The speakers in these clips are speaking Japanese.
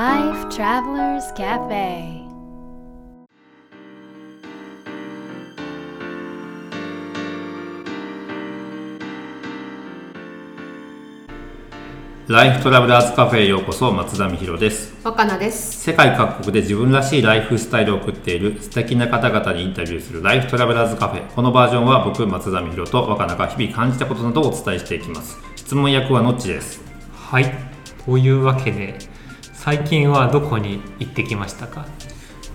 Life Travelers Cafe. ライフトラベラーズカフェへようこそ松田美弘です。若菜です。世界各国で自分らしいライフスタイルを送っている素敵な方々にインタビューするライフトラベラーズカフェ。このバージョンは僕松田美弘と若菜が日々感じたことなどをお伝えしていきます。質問役はのっちです。はい。というわけで最近はどこに行ってきましたか？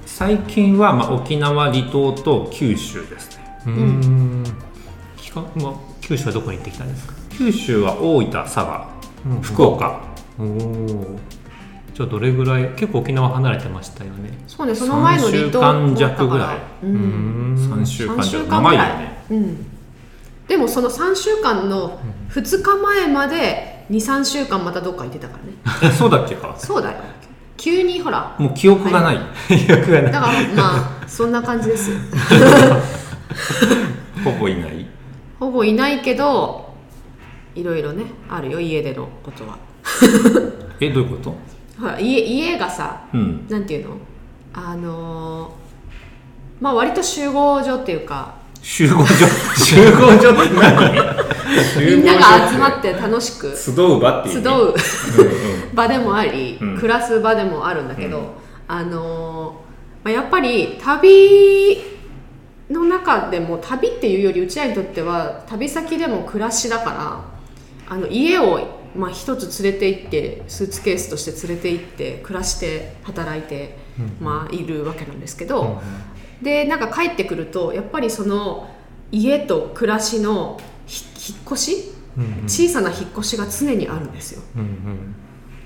最近はまあ沖縄離島と九州ですね。うーん。きかまあ、九州はどこに行ってきたんですか？九州は大分佐賀うん。福岡。おおじゃあどれぐらい結構沖縄離れてましたよね。そうね、その前の離島3週間弱ぐらい。う。うん。ん。3週間3じゃ週間ぐらい長いよね。うん。でもその3週間の2日前まで2、3週間またどっか行ってたからね。え そうだっけかそうだよ。急にほら。もう記憶がない、よくはないだからまあ、そんな感じですよ。ほぼいないほぼいないけど、いろいろね、あるよ、家でのことは。えどういうこと？ほら、家家がさ、うんなんていうの？あのーまあ割と集合所っていうか、集合所。集合所って何？みんなが集まって楽しく。集う場っていう、ね、集う。場でもあり、うん。暮らす場でもあるんだけど、うん。あのーまあ、やっぱり旅の中でも旅っていうよりうちらにとっては旅先でも暮らしだからあの家を、まあ、一つ連れて行ってスーツケースとして連れて行って暮らして働いて、まあ、いるわけなんですけど、でなんか帰ってくるとやっぱりその家と暮らしのひ引っ越しうんうん。小さな引っ越しが常にあるんですよ。うんうん。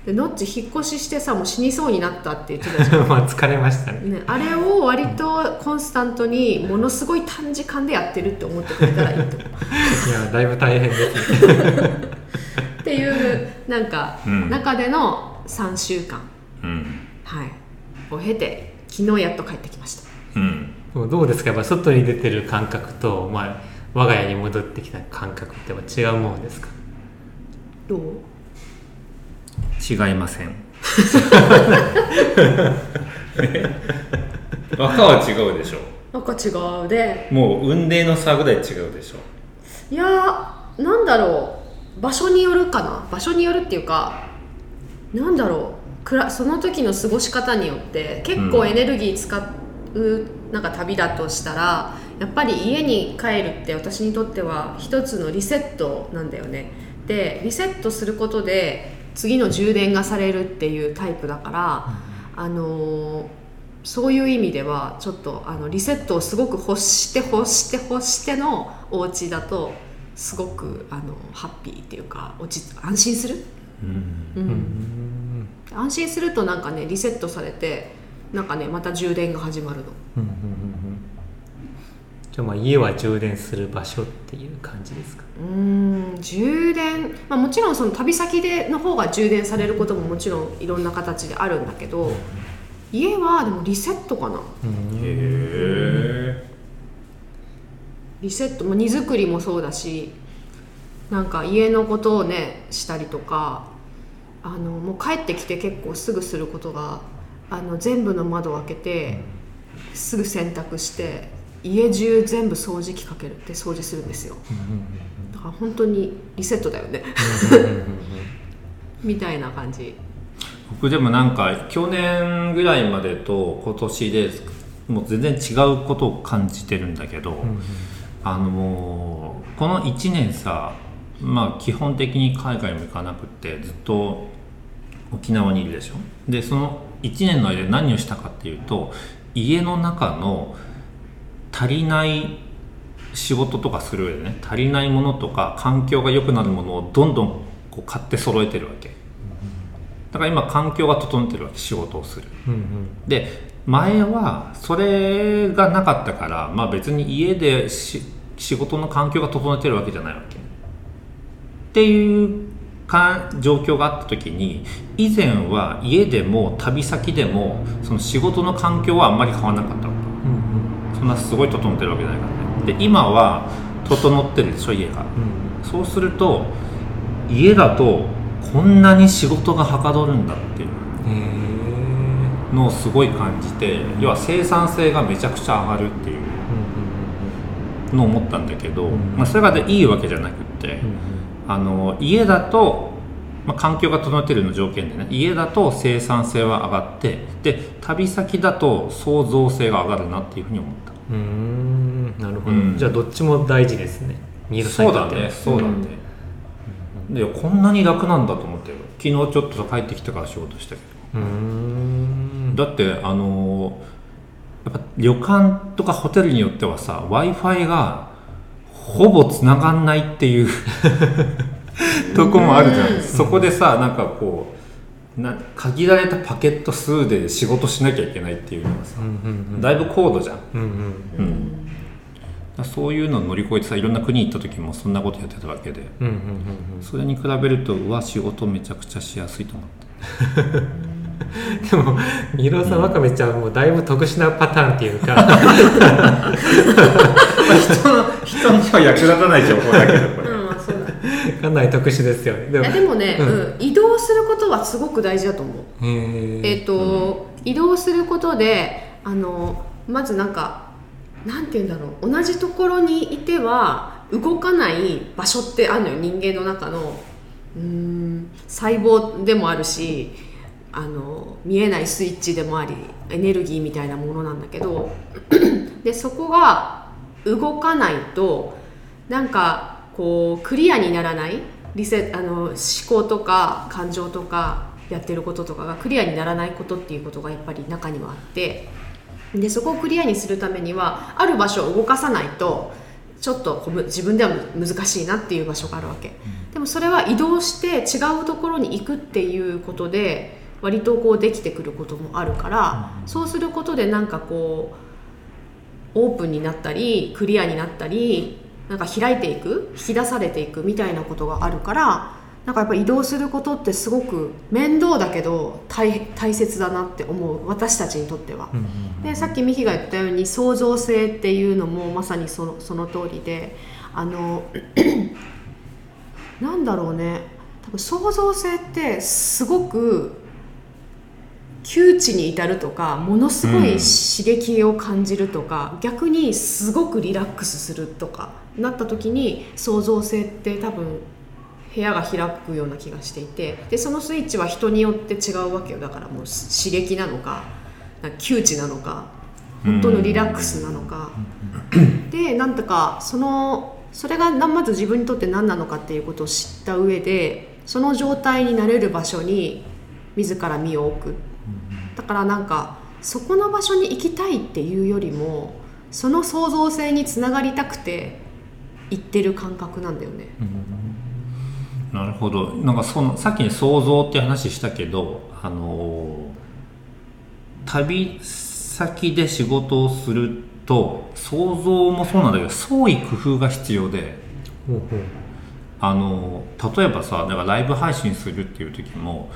でノッチ引っ越ししてさもう死にそうになったって言ってたじゃ まあ疲れましたね。ん、ね、あれを割とコンスタントにものすごい短時間でやってるって思ってくれたらいいと。思 ういやだいぶ大変ですね。っていうなんか、うん。中での3週間、うん。はい、を経て昨日やっと帰ってきました。うんもうどうですか？やっぱ外に出てる感覚と、まあ、我が家に戻ってきた感覚ってやっぱ違うものですか？どう？違いません。若は違うでしょなんか違うで。もう運命の差ぐらい違うでしょいやーなんだろう。場所によるかな。場所によるっていうかなんだろう。くらその時の過ごし方によって結構エネルギー使う、なんか旅だとしたらやっぱり家に帰るって私にとっては一つのリセットなんだよね。でリセットすることで次の充電がされるっていうタイプだから、あのーそういう意味ではちょっとあのリセットをすごく欲して欲して欲してのお家だとすごくあのハッピーっていうか落ち安心する、うん。うん。安心するとなんかねリセットされてなんかねまた充電が始まるの。うんうんうんうん。じゃあまあ家は充電する場所っていう感じですか？うーん充電、まあ、もちろんその旅先での方が充電されることももちろんいろんな形であるんだけど家はでもリセットかな。へえリセット、まあ、荷造りもそうだしなんか家のことをねしたりとかあのもう帰ってきて結構すぐすることがあの全部の窓を開けてすぐ洗濯して家中全部掃除機かけるって掃除するんですよ。だから本当にリセットだよね。みたいな感じ。僕でもなんか去年ぐらいまでと今年でもう全然違うことを感じてるんだけど、あのもうこの1年さまあ基本的に海外も行かなくってずっと沖縄にいるでしょ？でその1年の間で何をしたかっていうと家の中の足りない仕事とかする上でね足りないものとか環境が良くなるものをどんどんこう買って揃えてるわけ。だから今環境が整ってるわけ仕事をする。うんうん。で前はそれがなかったから、まあ、別に家でし仕事の環境が整えてるわけじゃないわけ。っていうか状況があった時に以前は家でも旅先でもその仕事の環境はあんまり変わらなかったわけそんなすごい整ってるわけじゃないからね。で今は整ってるでしょ家が。うんそうすると家だとこんなに仕事がはかどるんだっていう。へのをすごい感じて要は生産性がめちゃくちゃ上がるっていう。のを思ったんだけど、まあ、それがでいいわけじゃなくって、あの家だと、まあ、環境が整ってるの条件でね家だと生産性は上がってで旅先だと創造性が上がるなっていうふうに思った。うーんなるほど、うん。じゃあどっちも大事ですね。ミールさんそうだねそうだね、でこんなに楽なんだと思って昨日ちょっと帰ってきてから仕事したけうーん。どだってあのやっぱ旅館とかホテルによってはさ w i f i がほぼ繋がんないっていう。とこもあるじゃん。そこでさなんかこうな限られたパケット数で仕事しなきゃいけないっていうのがさうんうんだいぶ高度じゃん、うんうんうん。そういうのを乗り越えてさいろんな国行った時もそんなことやってたわけで。うんうんうんそれに比べるとうわ仕事めちゃくちゃしやすいと思って うんでもミールさんわかめちゃんもうだいぶ特殊なパターンっていうか 人の人には役立たない情報だけどこれ。うんそうだね。かなり特殊ですよね。でいやでもね、ううん移動することはすごく大事だと思う。へえっ、と、移動することであのまずなんかなんて言うんだろう。同じところにいては動かない場所ってあるのよ人間の中の。うーん細胞でもあるしあの見えないスイッチでもありエネルギーみたいなものなんだけど。でそこが動かないとなんかこうクリアにならないリセあの思考とか感情とかやってることとかがクリアにならないことっていうことがやっぱり中にはあってでそこをクリアにするためにはある場所を動かさないとちょっと自分ではむ難しいなっていう場所があるわけ、でもそれは移動して違うところに行くっていうことで割とこうできてくることもあるから、そうすることでなんかこうオープンになったりクリアになったりなんか開いていく引き出されていくみたいなことがあるからなんかやっぱ移動することってすごく面倒だけど大大切だなって思う私たちにとっては。でさっきミヒが言ったように創造性っていうのもまさにそのその通りであの なんだろうね多分創造性ってすごく窮地に至るとかものすごい刺激を感じるとか、逆にすごくリラックスするとかなった時に創造性って多分部屋が開くような気がしていてでそのスイッチは人によって違うわけよ。だからもう刺激なのか窮地なのか本当のリラックスなのか、でなんとかそのそれがなまず自分にとって何なのかっていうことを知った上でその状態になれる場所に自ら身を置くだからなんかそこの場所に行きたいっていうよりもその創造性につながりたくて行ってる感覚なんだよね。なるほど。なんかそのさっきに想像って話したけどあの旅先で仕事をすると想像もそうなんだけど創意工夫が必要でほうほう。あの例えばさだからライブ配信するっていう時も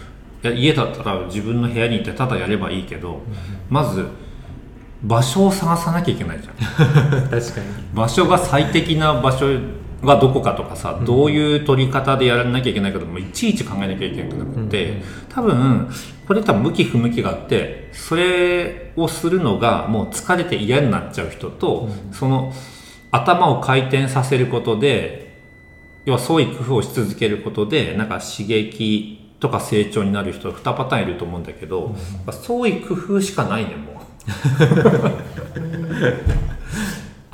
家だったら自分の部屋にいてただやればいいけど、まず場所を探さなきゃいけないじゃん。確かに。場所が最適な場所がどこかとかさ、どういう取り方でやらなきゃいけないかとかもいちいち考えなきゃいけなくて、多分これ多分向き不向きがあってそれをするのがもう疲れて嫌になっちゃう人と、その頭を回転させることで要は創意工夫をし続けることでなんか刺激とか成長になる人2パターンいると思うんだけど、創意工夫しかないねもう。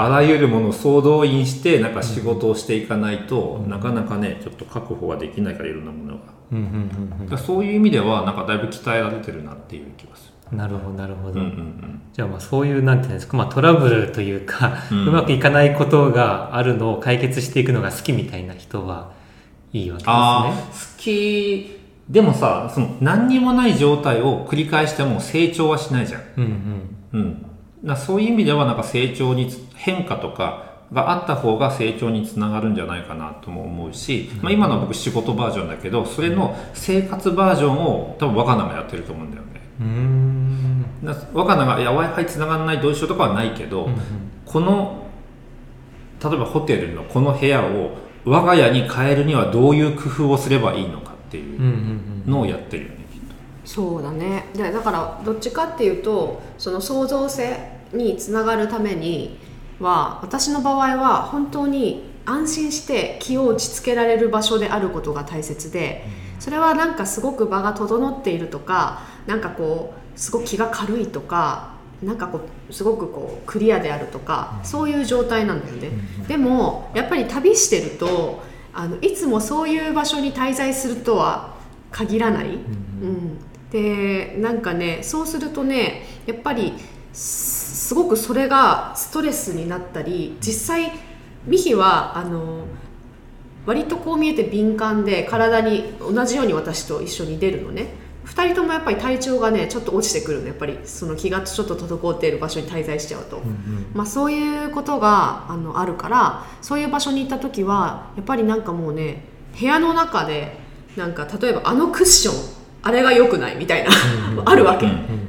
あらゆるものを総動員してなんか仕事をしていかないと、なかなかねちょっと確保はできないからいろんなものが、うんうんだからそういう意味ではなんかだいぶ鍛えられてるなっていう気がすうんなるほどなるほる、ど、うんうんうん、じゃあまあそういうなんていうんですか、まあ、トラブルというか、ううんまくいかないことがあるのを解決していくのが好きみたいな人はいいわけですあね。あ好きでもさその何にもない状態を繰り返しても成長はしないじゃん。うんうん。うん、だそういう意味ではなんか成長につ変化とかがあった方が成長につながるんじゃないかなとも思うし、まあ、今のは僕仕事バージョンだけどそれの生活バージョンを多分若菜がやってると思うんだよね。うーん。若菜が「いや w i f i つながらないどうしよう」とかはないけど、うん。この例えばホテルのこの部屋を我が家に変えるにはどういう工夫をすればいいのかっていうのをやってるよねきっと。そうだね。でだからどっちかっていうとその創造性につながるためには私の場合は本当に安心して気を落ち着けられる場所であることが大切でそれはなんかすごく場が整っているとかなんかこうすごく気が軽いとかなんかこうすごくこうクリアであるとかそういう状態なんだよね。でもやっぱり旅してるとあのいつもそういう場所に滞在するとは限らない、うん、でなんかねそうするとねやっぱりすすごくそれがストレスになったり実際ミヒはあの割とこう見えて敏感で体に同じように私と一緒に出るのね2人ともやっぱり体調がねちょっと落ちてくるの。やっぱりその気がちょっと滞っている場所に滞在しちゃうと、まあ、そういうことがあのあるからそういう場所に行った時はやっぱりなんかもうね部屋の中でなんか例えばあのクッションあれが良くないみたいな あるわけ、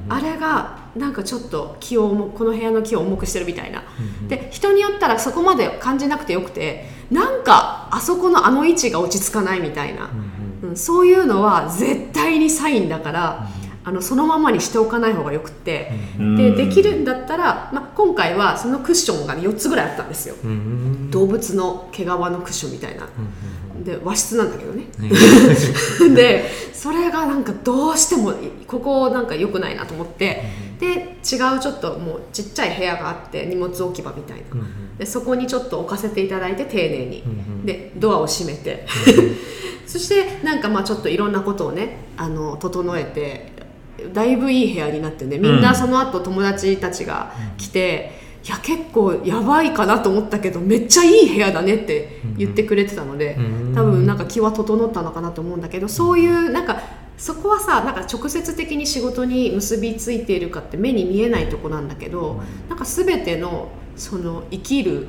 あれがなんかちょっと気を重この部屋の気を重くしてるみたいな、で人によったらそこまで感じなくてよくてなんかあそこのあの位置が落ち着かないみたいな、うん、そういうのは絶対にサインだから、あのそのままにしておかない方がよくって、でできるんだったら、まあ、今回はそのクッションが、ね、4つぐらいあったんですよ、動物の毛皮のクッションみたいな、で和室なんだけどね、でそれがなんかどうしてもここなんか良くないなと思って、で違うちょっともうちっちゃい部屋があって荷物置き場みたいな、でそこにちょっと置かせていただいて丁寧に、でドアを閉めて、そしてなんかまあちょっといろんなことをねあの整えてだいぶいい部屋になってねみんなその後友達たちが来て、いや結構やばいかなと思ったけどめっちゃいい部屋だねって言ってくれてたので、多分なんか気は整ったのかなと思うんだけどそういうなんかそこはさなんか直接的に仕事に結びついているかって目に見えないとこなんだけど、なんか全てのその生きる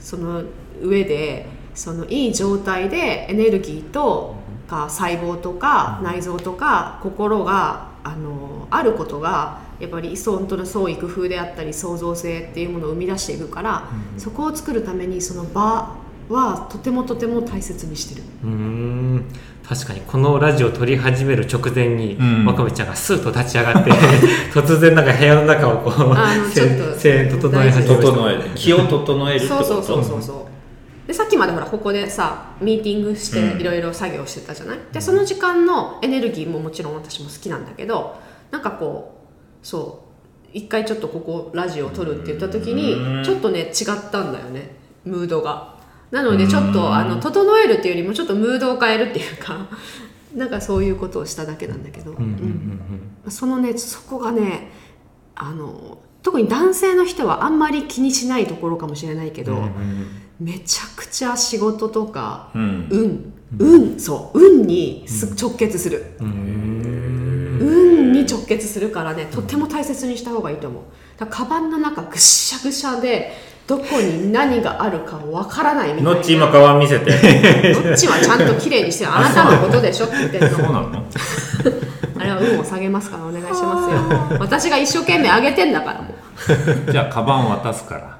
その上でそのいい状態でエネルギーとか細胞とか内臓とか心があのあることがやっぱり本当の創意工夫であったり創造性っていうものを生み出していくから、そこを作るためにその場はとてもとても大切にしてる。うーん。確かにこのラジオ撮り始める直前に、うん。わかめちゃんがスーッと立ち上がって 突然なんか部屋の中をこうあのちょっとせ整え始めました。整える。気を整えるってこと？そうそうそうそうそうでさっきまでほらここでさミーティングしていろいろ作業してたじゃない、でその時間のエネルギーももちろん私も好きなんだけどなんかこうそう一回ちょっとここラジオを撮るって言った時うん。にちょっとね違ったんだよねムードが。なのでちょっとあの整えるっていうよりもちょっとムードを変えるっていうか なんかそういうことをしただけなんだけど、うんそのねそこがねあの特に男性の人はあんまり気にしないところかもしれないけど、めちゃくちゃ仕事とか、うん。運。運そう。運にす直結する、運に直結するからねとっても大切にした方がいいと思う。だからカバンの中ぐっしゃぐしゃでどこに何があるかわからないみたいな。のっち今カバン見せて。どっちはちゃんと綺麗にしてるあなたのことでしょ？って言ってるの。そうなの？あれは運を下げますからお願いしますよ。私が一生懸命あげてんだからもう。じゃあカバン渡すから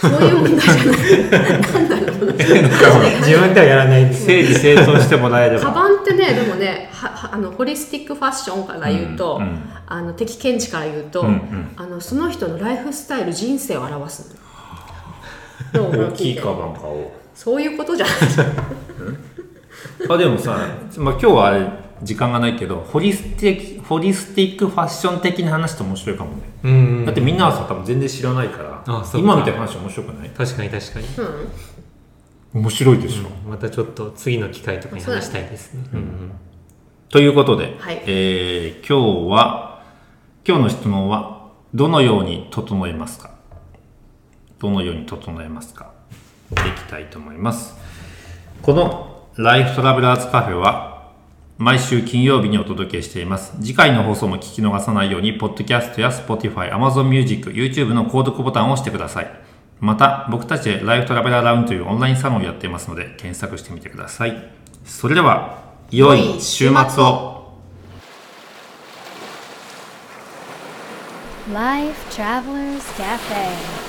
そういう問題じゃない。なんだろうな。自分ではやらない整理整頓してもらえればカバンってねでもねははあのホリスティックファッションから言うと、うんうん。あの敵見地から言うと、うんうんあのその人のライフスタイル人生を表す大きいカバン買おう。そういうことじゃない。あでもさ、まあ、今日はあれ時間がないけどホリスティホリスティックファッション的な話って面白いかもね、うんだってみんなはさ多分全然知らないからあそうか。今みたいな話面白くない？確かに確かに、面白いでしょ、またちょっと次の機会とかに話したいですね。うん。ということで、はい。えー今日は今日の質問はどのように整えますか？どのように整えますか？でいきたいと思います。このライフトラベラーズカフェは毎週金曜日にお届けしています。次回の放送も聞き逃さないようにポッドキャストや Spotify、Amazon Music、YouTube の購読ボタンを押してください。また僕たちでライフトラベラーラウンドというオンラインサロンをやっていますので検索してみてください。それでは良い週末を。Life Travelers Cafe